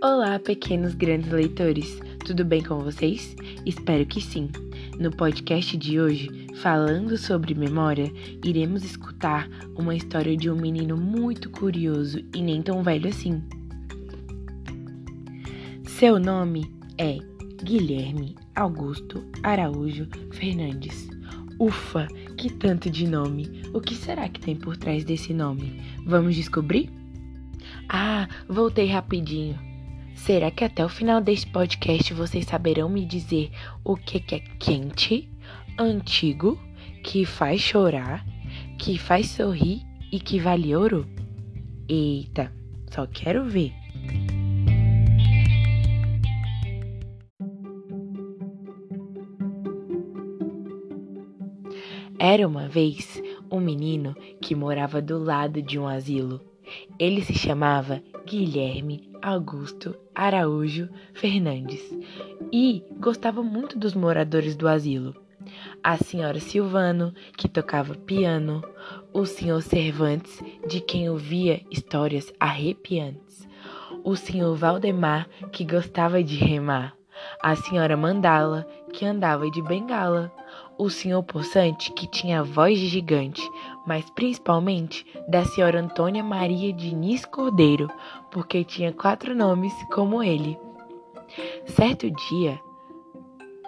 Olá, pequenos grandes leitores, tudo bem com vocês? Espero que sim. No podcast de hoje, falando sobre memória, iremos escutar uma história de um menino muito curioso e nem tão velho assim. Seu nome é Guilherme Augusto Araújo Fernandes. Ufa, que tanto de nome! O que será que tem por trás desse nome? Vamos descobrir? Ah, voltei rapidinho. Será que até o final deste podcast vocês saberão me dizer o que, é quente, antigo, que faz chorar, que faz sorrir e que vale ouro? Eita, só quero ver. Era uma vez um menino que morava do lado de um asilo. Ele se chamava Guilherme Augusto Araújo Fernandes e gostava muito dos moradores do asilo. A senhora Silvano, que tocava piano, o senhor Cervantes, de quem ouvia histórias arrepiantes, o senhor Valdemar, que gostava de remar, a senhora Mandala, que andava de bengala, o senhor Poçante, que tinha voz de gigante, mas principalmente da senhora Antônia Maria Diniz Cordeiro, porque tinha quatro nomes como ele. Certo dia,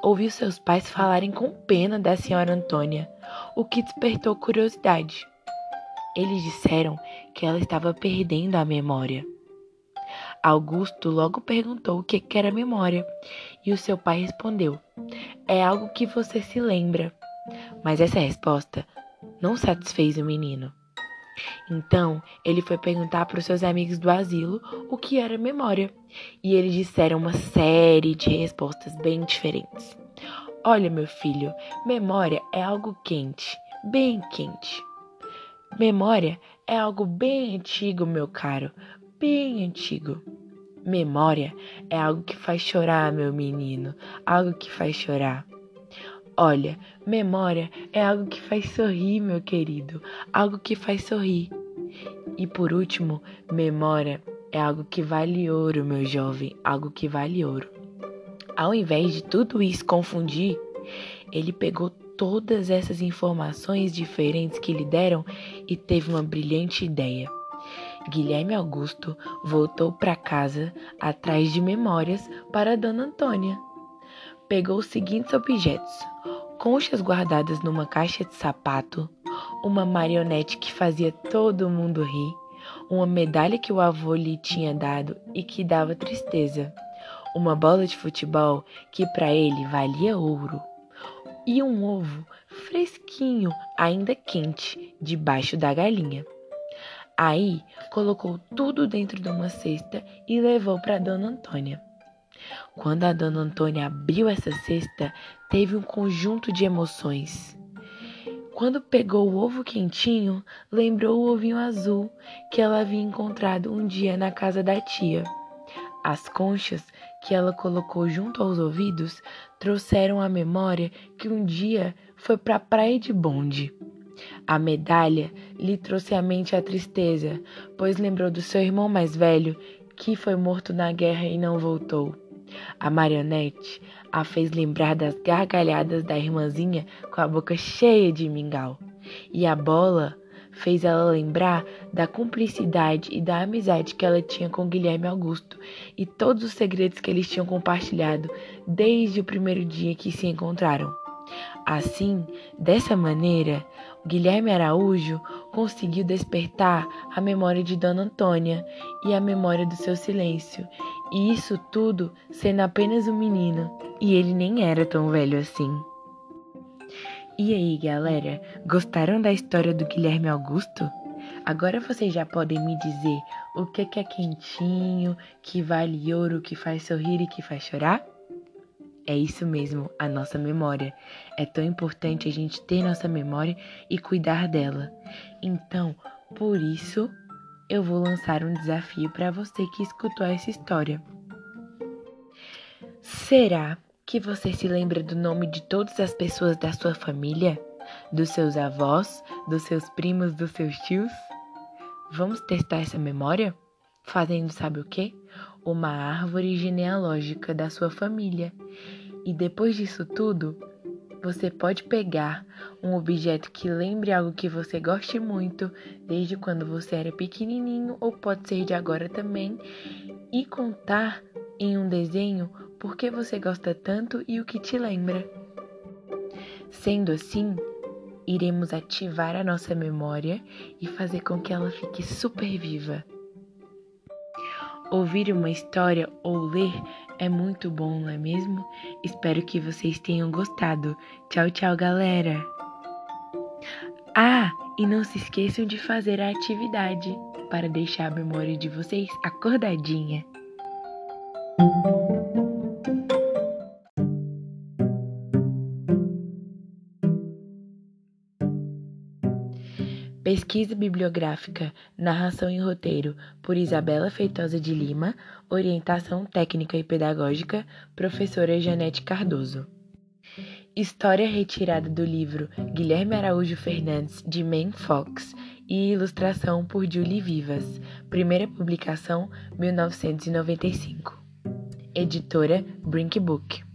ouviu seus pais falarem com pena da senhora Antônia, o que despertou curiosidade. Eles disseram que ela estava perdendo a memória. Augusto logo perguntou o que era memória, e o seu pai respondeu: É algo que você se lembra. Mas essa resposta não satisfez o menino. Então, ele foi perguntar para os seus amigos do asilo o que era memória, e eles disseram uma série de respostas bem diferentes. Olha, meu filho, memória é algo quente, bem quente. Memória é algo bem antigo, meu caro, bem antigo. Memória é algo que faz chorar, meu menino, algo que faz chorar. Olha, memória é algo que faz sorrir, meu querido, algo que faz sorrir. E por último, memória é algo que vale ouro, meu jovem, algo que vale ouro. Ao invés de tudo isso confundir, ele pegou todas essas informações diferentes que lhe deram e teve uma brilhante ideia. Guilherme Augusto voltou para casa atrás de memórias para Dona Antônia. Pegou os seguintes objetos: conchas guardadas numa caixa de sapato, uma marionete que fazia todo mundo rir, uma medalha que o avô lhe tinha dado e que dava tristeza, uma bola de futebol que para ele valia ouro, e um ovo fresquinho, ainda quente, debaixo da galinha. Aí colocou tudo dentro de uma cesta e levou para Dona Antônia. Quando a Dona Antônia abriu essa cesta, teve um conjunto de emoções. Quando pegou o ovo quentinho, lembrou o ovinho azul que ela havia encontrado um dia na casa da tia. As conchas que ela colocou junto aos ouvidos trouxeram à memória que um dia foi para a praia de bonde. A medalha lhe trouxe à mente a tristeza, pois lembrou do seu irmão mais velho, que foi morto na guerra e não voltou. A marionete a fez lembrar das gargalhadas da irmãzinha com a boca cheia de mingau. E a bola fez ela lembrar da cumplicidade e da amizade que ela tinha com Guilherme Augusto e todos os segredos que eles tinham compartilhado desde o primeiro dia que se encontraram. Assim, dessa maneira, Guilherme Araújo conseguiu despertar a memória de Dona Antônia e a memória do seu silêncio, e isso tudo sendo apenas um menino, e ele nem era tão velho assim. E aí, galera, gostaram da história do Guilherme Augusto? Agora vocês já podem me dizer o que é quentinho, que vale ouro, que faz sorrir e que faz chorar? É isso mesmo, a nossa memória. É tão importante a gente ter nossa memória e cuidar dela. Então, por isso, eu vou lançar um desafio para você que escutou essa história. Será que você se lembra do nome de todas as pessoas da sua família? Dos seus avós, dos seus primos, dos seus tios? Vamos testar essa memória? fazendo sabe o quê? Uma árvore genealógica da sua família. E depois disso tudo, você pode pegar um objeto que lembre algo que você goste muito, desde quando você era pequenininho, ou pode ser de agora também, e contar em um desenho por que você gosta tanto e o que te lembra. Sendo assim, iremos ativar a nossa memória e fazer com que ela fique super viva. Ouvir uma história ou ler é muito bom, não é mesmo? Espero que vocês tenham gostado. Tchau, tchau, galera! Ah, e não se esqueçam de fazer a atividade para deixar a memória de vocês acordadinha. Pesquisa bibliográfica, narração e roteiro por Isabela Feitosa de Lima, orientação técnica e pedagógica, professora Janete Cardoso. História retirada do livro Guilherme Araújo Fernandes de Man Fox e ilustração por Julie Vivas, primeira publicação 1995. Editora Brink Book.